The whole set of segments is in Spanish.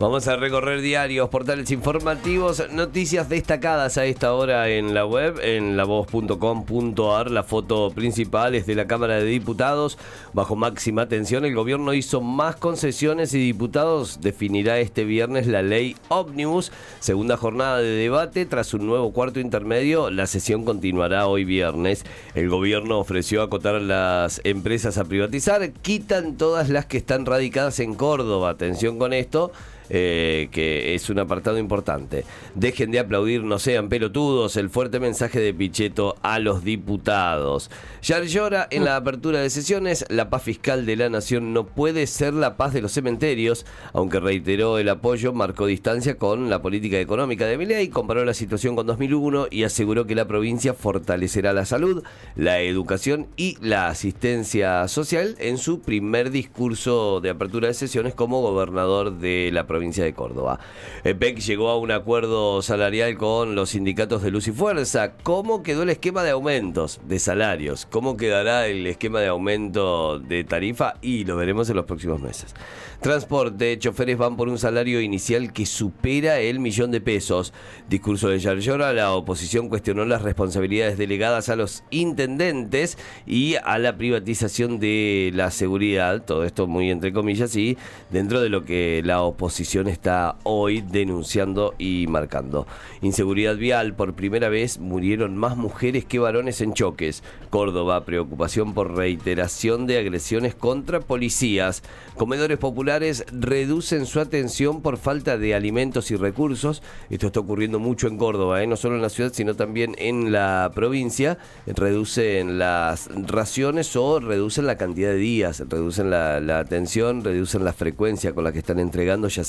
Vamos a recorrer diarios, portales informativos, noticias destacadas a esta hora en la web, en lavoz.com.ar. La foto principal es de la Cámara de Diputados. Bajo máxima atención, el gobierno hizo más concesiones y diputados definirá este viernes la ley ómnibus. Segunda jornada de debate. Tras un nuevo cuarto intermedio, la sesión continuará hoy viernes. El gobierno ofreció acotar a las empresas a privatizar. Quitan todas las que están radicadas en Córdoba. Atención con esto. Eh, que es un apartado importante. Dejen de aplaudir, no sean pelotudos, el fuerte mensaje de Pichetto a los diputados. Ya llora en la apertura de sesiones, la paz fiscal de la nación no puede ser la paz de los cementerios, aunque reiteró el apoyo, marcó distancia con la política económica de Milei, comparó la situación con 2001 y aseguró que la provincia fortalecerá la salud, la educación y la asistencia social en su primer discurso de apertura de sesiones como gobernador de la provincia provincia de Córdoba. PEC llegó a un acuerdo salarial con los sindicatos de Luz y Fuerza. ¿Cómo quedó el esquema de aumentos de salarios? ¿Cómo quedará el esquema de aumento de tarifa? Y lo veremos en los próximos meses. Transporte, choferes van por un salario inicial que supera el millón de pesos. Discurso de Yarlora, la oposición cuestionó las responsabilidades delegadas a los intendentes y a la privatización de la seguridad. Todo esto muy entre comillas y dentro de lo que la oposición está hoy denunciando y marcando. Inseguridad vial, por primera vez murieron más mujeres que varones en choques. Córdoba, preocupación por reiteración de agresiones contra policías. Comedores populares reducen su atención por falta de alimentos y recursos. Esto está ocurriendo mucho en Córdoba, ¿eh? no solo en la ciudad, sino también en la provincia. Reducen las raciones o reducen la cantidad de días, reducen la, la atención, reducen la frecuencia con la que están entregando, ya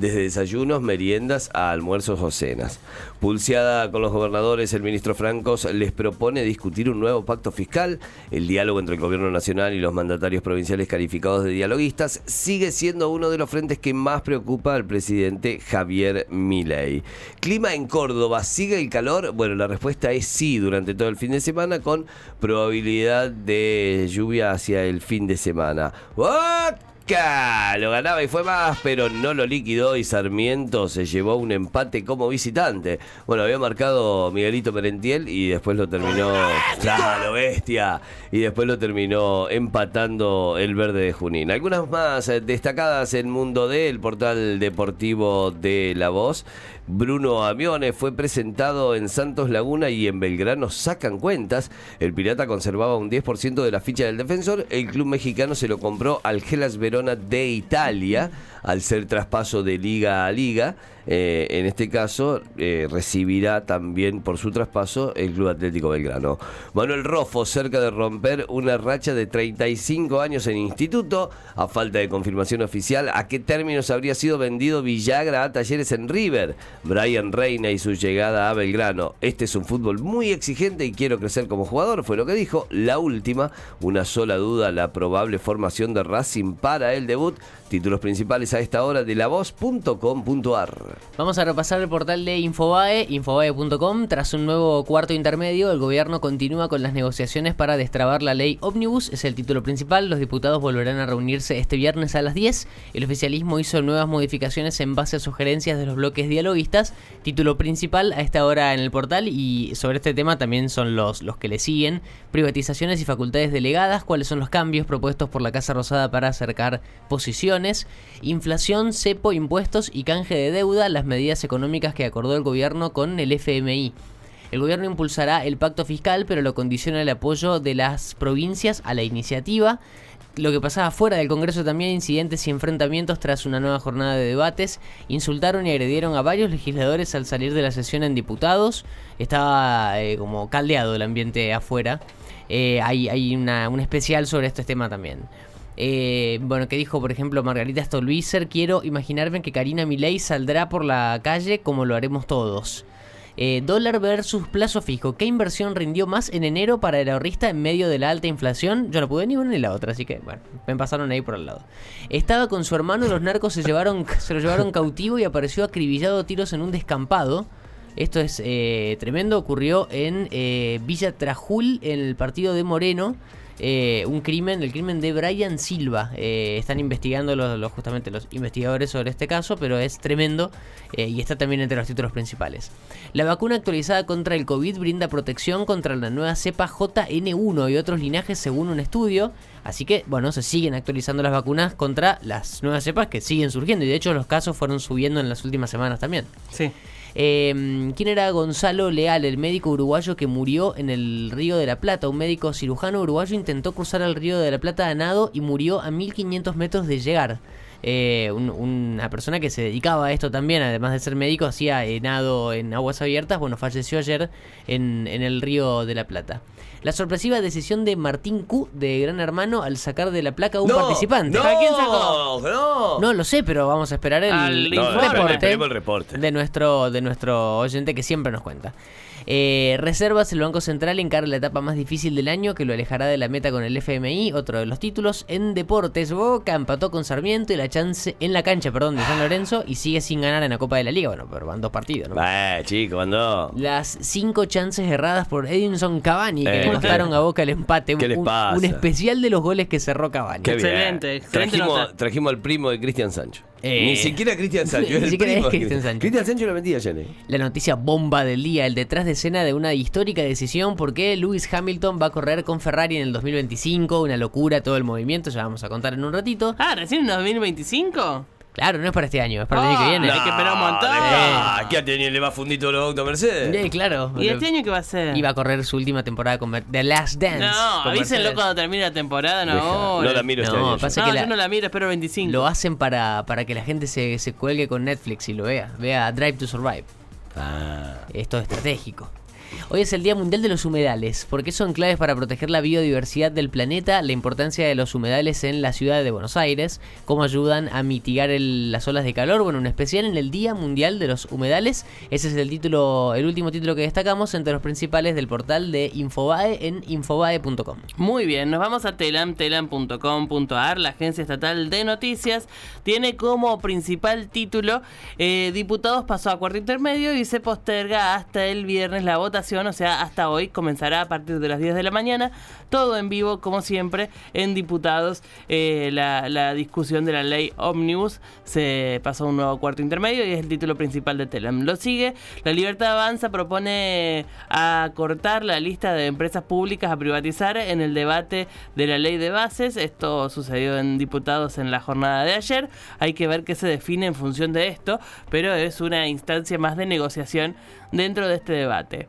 desde desayunos, meriendas a almuerzos o cenas. Pulseada con los gobernadores, el ministro Francos les propone discutir un nuevo pacto fiscal. El diálogo entre el gobierno nacional y los mandatarios provinciales calificados de dialoguistas sigue siendo uno de los frentes que más preocupa al presidente Javier Milei. Clima en Córdoba, ¿sigue el calor? Bueno, la respuesta es sí durante todo el fin de semana con probabilidad de lluvia hacia el fin de semana. Lo ganaba y fue más, pero no lo liquidó y Sarmiento se llevó un empate como visitante. Bueno, había marcado Miguelito Merentiel y después lo terminó. ¡Claro, bestia! Y después lo terminó empatando el verde de Junín. Algunas más eh, destacadas en Mundo D, el portal deportivo de La Voz. Bruno Amiones fue presentado en Santos Laguna y en Belgrano sacan cuentas. El Pirata conservaba un 10% de la ficha del defensor. El club mexicano se lo compró al Gelas De Italia al ser traspaso de liga a liga. Eh, en este caso, eh, recibirá también por su traspaso el Club Atlético Belgrano. Manuel Rofo, cerca de romper una racha de 35 años en instituto, a falta de confirmación oficial, ¿a qué términos habría sido vendido Villagra a Talleres en River? Brian Reina y su llegada a Belgrano. Este es un fútbol muy exigente y quiero crecer como jugador, fue lo que dijo. La última, una sola duda, la probable formación de Racing para el debut. Títulos principales a esta hora de lavoz.com.ar. Vamos a repasar el portal de Infobae, infobae.com. Tras un nuevo cuarto intermedio, el gobierno continúa con las negociaciones para destrabar la ley Omnibus. Es el título principal. Los diputados volverán a reunirse este viernes a las 10. El oficialismo hizo nuevas modificaciones en base a sugerencias de los bloques dialoguistas. Título principal a esta hora en el portal. Y sobre este tema también son los, los que le siguen. Privatizaciones y facultades delegadas. ¿Cuáles son los cambios propuestos por la Casa Rosada para acercar posiciones? Inflación, cepo, impuestos y canje de deuda, las medidas económicas que acordó el gobierno con el FMI. El gobierno impulsará el pacto fiscal, pero lo condiciona el apoyo de las provincias a la iniciativa. Lo que pasaba fuera del Congreso también, incidentes y enfrentamientos tras una nueva jornada de debates. Insultaron y agredieron a varios legisladores al salir de la sesión en diputados. Estaba eh, como caldeado el ambiente afuera. Eh, hay, hay una, un especial sobre este tema también. Eh, bueno, que dijo, por ejemplo, Margarita Stolbizer, quiero imaginarme que Karina Milei saldrá por la calle como lo haremos todos. Eh, dólar versus plazo fijo. ¿Qué inversión rindió más en enero para el ahorrista en medio de la alta inflación? Yo no pude ni una ni la otra, así que bueno, me pasaron ahí por el lado. Estaba con su hermano, los narcos se, llevaron, se lo llevaron cautivo y apareció acribillado a tiros en un descampado. Esto es eh, tremendo, ocurrió en Villa Trajul, en el partido de Moreno. Eh, un crimen, el crimen de Brian Silva. Eh, están investigando los, justamente los investigadores sobre este caso, pero es tremendo eh, y está también entre los títulos principales. La vacuna actualizada contra el COVID brinda protección contra la nueva cepa JN1 y otros linajes según un estudio. Así que, bueno, se siguen actualizando las vacunas contra las nuevas cepas que siguen surgiendo. Y de hecho los casos fueron subiendo en las últimas semanas también. Sí. Eh, ¿Quién era Gonzalo Leal, el médico uruguayo que murió en el Río de la Plata? Un médico cirujano uruguayo intentó cruzar el Río de la Plata a nado y murió a 1500 metros de llegar. Eh, un- una persona que se dedicaba a esto también, además de ser médico, hacía eh, nado en aguas abiertas. Bueno, falleció ayer en, en el Río de la Plata. La sorpresiva decisión de Martín Q de Gran Hermano al sacar de la placa a un No, participante. No, ¿A quién sacó? No, No lo sé, pero vamos a esperar el, No, esperemos el reporte. de nuestro, de nuestro oyente que siempre nos cuenta. Eh, reservas, el Banco Central encara la etapa más difícil del año que lo alejará de la meta con el FMI, otro de los títulos. En deportes, Boca empató con Sarmiento y la chance en la cancha, perdón, de San Lorenzo y sigue sin ganar en la Copa de la Liga. Bueno, pero van dos partidos, ¿no? Eh, chico, cuando. Las cinco chances erradas por Edinson Cavani que Eh, le costaron ¿qué- a Boca el empate. qué les un, pasa? un especial de los goles que cerró Cavani. Qué. Excelente, excelente Trajimos, trajimos al primo de Cristian Sancho. Eh. Ni siquiera Cristian Sancho, Ni es el siquiera primo es de Cristian Sancho. Cristian Sancho lo metía ayer. eh. La noticia bomba del día, el detrás de escena de una histórica decisión porque Lewis Hamilton va a correr con Ferrari en el 2025, una locura todo el movimiento, ya vamos a contar en un ratito. Ah, recién en 2025. Claro, no es para este año, es para el año que Ah, viene. no. Hay que esperar un montón. Ah, ¿qué tiene? ¿Le va a fundir todos los autos Mercedes? Sí, claro. ¿Y este año qué va a ser? Iba a correr su última temporada con Mer- The Last Dance. No, con avísenlo Mercedes. cuando termine la temporada, no ahora. no la miro este No, año. yo. pasa- No, que la- yo no la miro, espero 25. Lo hacen para, para que la gente se, se cuelgue con Netflix y lo vea. Vea Drive to Survive. Ah. Esto es estratégico. Hoy es el Día Mundial de los Humedales. ¿Por qué son claves para proteger la biodiversidad del planeta? La importancia de los humedales en la ciudad de Buenos Aires. ¿Cómo ayudan a mitigar las olas de calor? Bueno, un especial en el Día Mundial de los Humedales. Ese es el título, el último título que destacamos entre los principales del portal de Infobae en infobae.com. Muy bien, nos vamos a telam, telam.com.ar, la agencia estatal de noticias. Tiene como principal título eh, Diputados pasó a cuarto intermedio y se posterga hasta el viernes la votación, o sea, hasta hoy comenzará a partir de las 10 de la mañana. Todo en vivo, como siempre, en Diputados. eh, la, la discusión de la ley Omnibus se pasó a un nuevo cuarto intermedio y es el título principal de Telam. Lo sigue, La Libertad Avanza propone acortar la lista de empresas públicas a privatizar en el debate de la ley de bases. Esto sucedió en diputados en la jornada de ayer. Hay que ver qué se define en función de esto, pero es una instancia más de negociación dentro de este debate.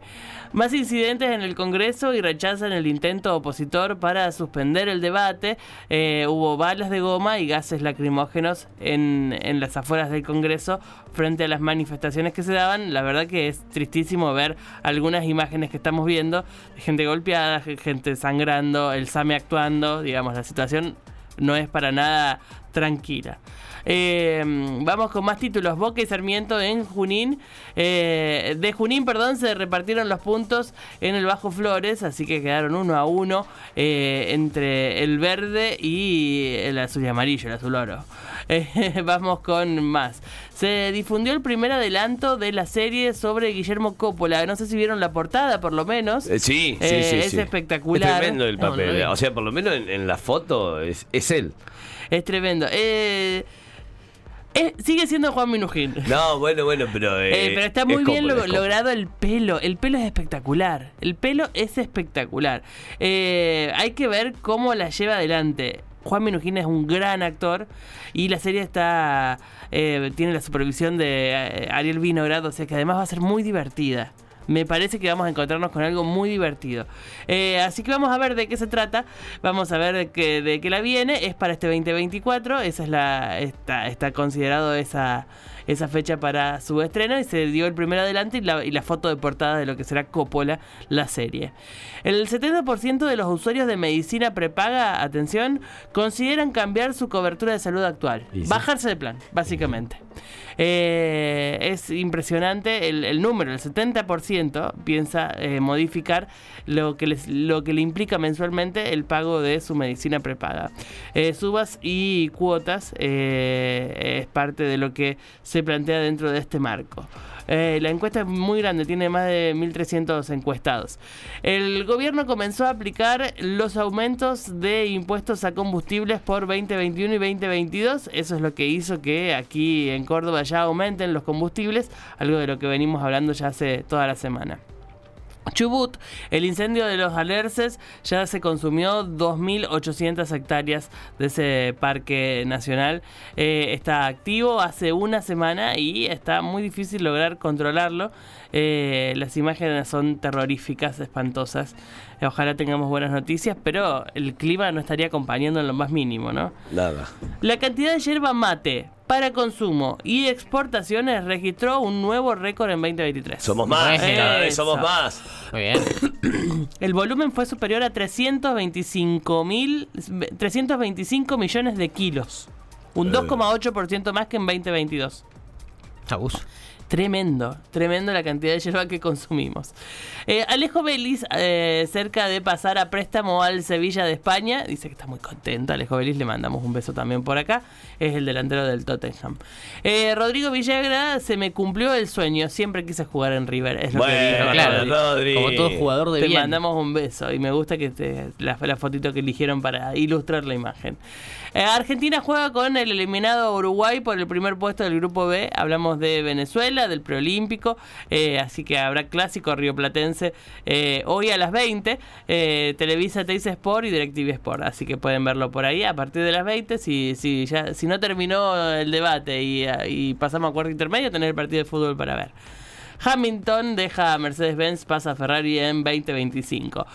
Más incidentes en el Congreso y rechazan el intento opositor para suspender el debate. Eh, hubo balas de goma y gases lacrimógenos en, en las afueras del Congreso frente a las manifestaciones que se daban. La verdad que es tristísimo ver algunas imágenes que estamos viendo. Gente golpeada, gente sangrando, el SAME actuando. Digamos, la situación no es para nada tranquila. Eh, vamos con más títulos. Boca y Sarmiento en Junín. Eh, de Junín, perdón, se repartieron los puntos en el Bajo Flores, así que quedaron uno a uno eh, entre el verde y el azul y amarillo, el azul oro. Eh, vamos con más. Se difundió el primer adelanto de la serie sobre Guillermo Coppola. No sé si vieron la portada, por lo menos. Eh, sí, sí, Eh, sí. es sí. espectacular. Es tremendo el papel. o sea, por lo menos en, en la foto es, es él. Es tremendo. Eh, eh, sigue siendo Juan Minujín. No, bueno, bueno, pero. Eh, eh, pero está es muy bien lo- es logrado el pelo. El pelo es espectacular. El pelo es espectacular. Hay que ver cómo la lleva adelante. Juan Minujín es un gran actor y la serie está eh, tiene la supervisión de eh, Ariel Vinograd, o sea que además va a ser muy divertida. Me parece que vamos a encontrarnos con algo muy divertido. Eh, así que vamos a ver de qué se trata. Vamos a ver de qué, de qué la viene. Es para este 2024. Esa es la. Está, está considerado esa, esa fecha para su estreno. Y se dio el primer adelante y la, y la foto de portada de lo que será Coppola, la serie. El 70% de los usuarios de medicina prepaga, atención, consideran cambiar su cobertura de salud actual. Sí. Bajarse de plan, básicamente. Eh, es impresionante el, el número, el 70% piensa eh, modificar lo que, les, lo que le implica mensualmente el pago de su medicina prepaga. Eh, subas y cuotas es parte de lo que se plantea dentro de este marco. Eh, la encuesta es muy grande, tiene más de 1.300 encuestados. El gobierno comenzó a aplicar los aumentos de impuestos a combustibles por 2021 y 2022. Eso es lo que hizo que aquí en Córdoba ya aumenten los combustibles, algo de lo que venimos hablando ya hace toda la semana. Chubut, el incendio de los alerces ya se consumió 2.800 hectáreas de ese parque nacional. Eh, está activo hace una semana y está muy difícil lograr controlarlo. Eh, las imágenes son terroríficas, espantosas. Eh, ojalá tengamos buenas noticias, pero el clima no estaría acompañando en lo más mínimo, ¿no? Nada. La cantidad de yerba mate para consumo y exportaciones registró un nuevo récord en 2023. Somos más, Bueno. cada vez somos más. Muy bien. El volumen fue superior a 325, mil, 325 millones de kilos. Un 2,8% más que en 2022. Abuso. Tremendo, tremendo la cantidad de yerba que consumimos. Eh, Alejo Belis, eh, cerca de pasar a préstamo al Sevilla de España, dice que está muy contento. Alejo Belis, le mandamos un beso también por acá. Es el delantero del Tottenham. Eh, Rodrigo Villagra, se me cumplió el sueño. Siempre quise jugar en River. Es lo que Bueno, dijo claro, Rodri. Rodri. Como todo jugador de Te bien. mandamos un beso y me gusta que te, la, la fotito que eligieron para ilustrar la imagen. Eh, Argentina juega con el eliminado Uruguay por el primer puesto del grupo B. Hablamos de Venezuela, del preolímpico, eh, así que habrá clásico rioplatense eh, hoy a las 20. eh, Televisa, Teis Sport y DirecTV Sport, así que pueden verlo por ahí a partir de las 20. Si, si, ya, si no terminó el debate y, y pasamos a cuarto intermedio, tener el partido de fútbol para ver. Hamilton deja a Mercedes-Benz, pasa a Ferrari en 2025.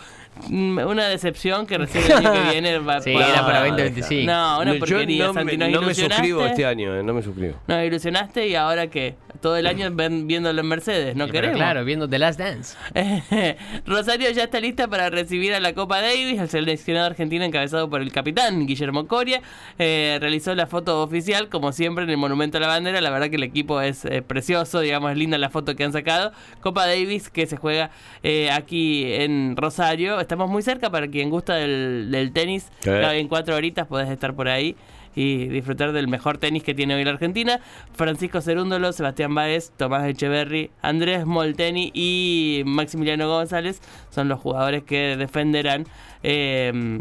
Mm, Una decepción que recién el año que viene va Sí, va- era para deja. 2025. No, una Yo porquería, no, Santi, me, no suscribo este año, eh, no me suscribo. Nos ilusionaste y ahora que todo el año ven- viéndolo en Mercedes, no Sí, queremos. Claro, viendo The Last Dance. Rosario ya está lista para recibir a la Copa Davis. El seleccionado argentino, encabezado por el capitán Guillermo Coria, eh, realizó la foto oficial, como siempre, en el Monumento a la Bandera. La verdad que el equipo es eh, precioso, digamos, es linda la foto que han sacado. Copa Davis que se juega eh, aquí en Rosario. Estamos muy cerca para quien gusta del, del tenis. Claro, En cuatro horitas podés estar por ahí y disfrutar del mejor tenis que tiene hoy la Argentina. Francisco Cerúndolo, Sebastián Báez, Tomás Echeverry, Andrés Molteni y Maximiliano González son los jugadores que defenderán eh,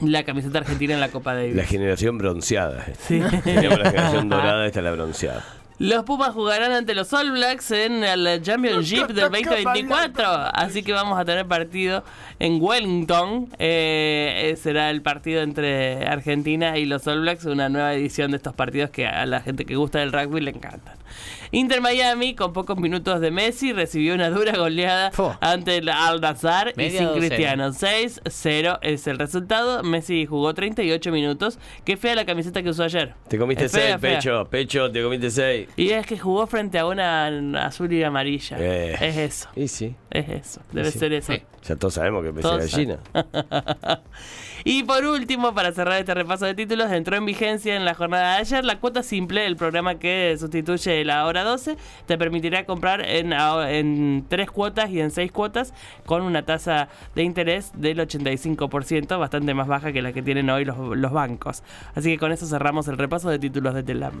la camiseta argentina en la Copa Davis. La generación bronceada. Sí. Tenemos la generación dorada, esta es la bronceada. Los Pumas jugarán ante los All Blacks en el Championship del 2024. Así que vamos a tener partido en Wellington. Eh, eh, será el partido entre Argentina y los All Blacks. Una nueva edición de estos partidos que a la gente que gusta del rugby le encantan. Inter Miami, con pocos minutos de Messi, recibió una dura goleada ante el Al Nazar y sin. Cristiano. 6-0 es el resultado. Messi jugó 38 minutos. Qué fea la camiseta que usó ayer. Te comiste Es fea, seis, fea. pecho, pecho, te comiste seis. Y es que jugó frente a una azul y amarilla. Eh. Es eso, Y sí, es eso. Debe Sí. ser eso. Ya todos sabemos que empecé gallina. Y por último, para cerrar este repaso de títulos, entró en vigencia en la jornada de ayer la cuota simple, el programa que sustituye la hora 12, te permitirá comprar en, en tres cuotas y en seis cuotas con una tasa de interés del 85%, bastante más baja que la que tienen hoy los, los bancos. Así que con eso cerramos el repaso de títulos de Telam.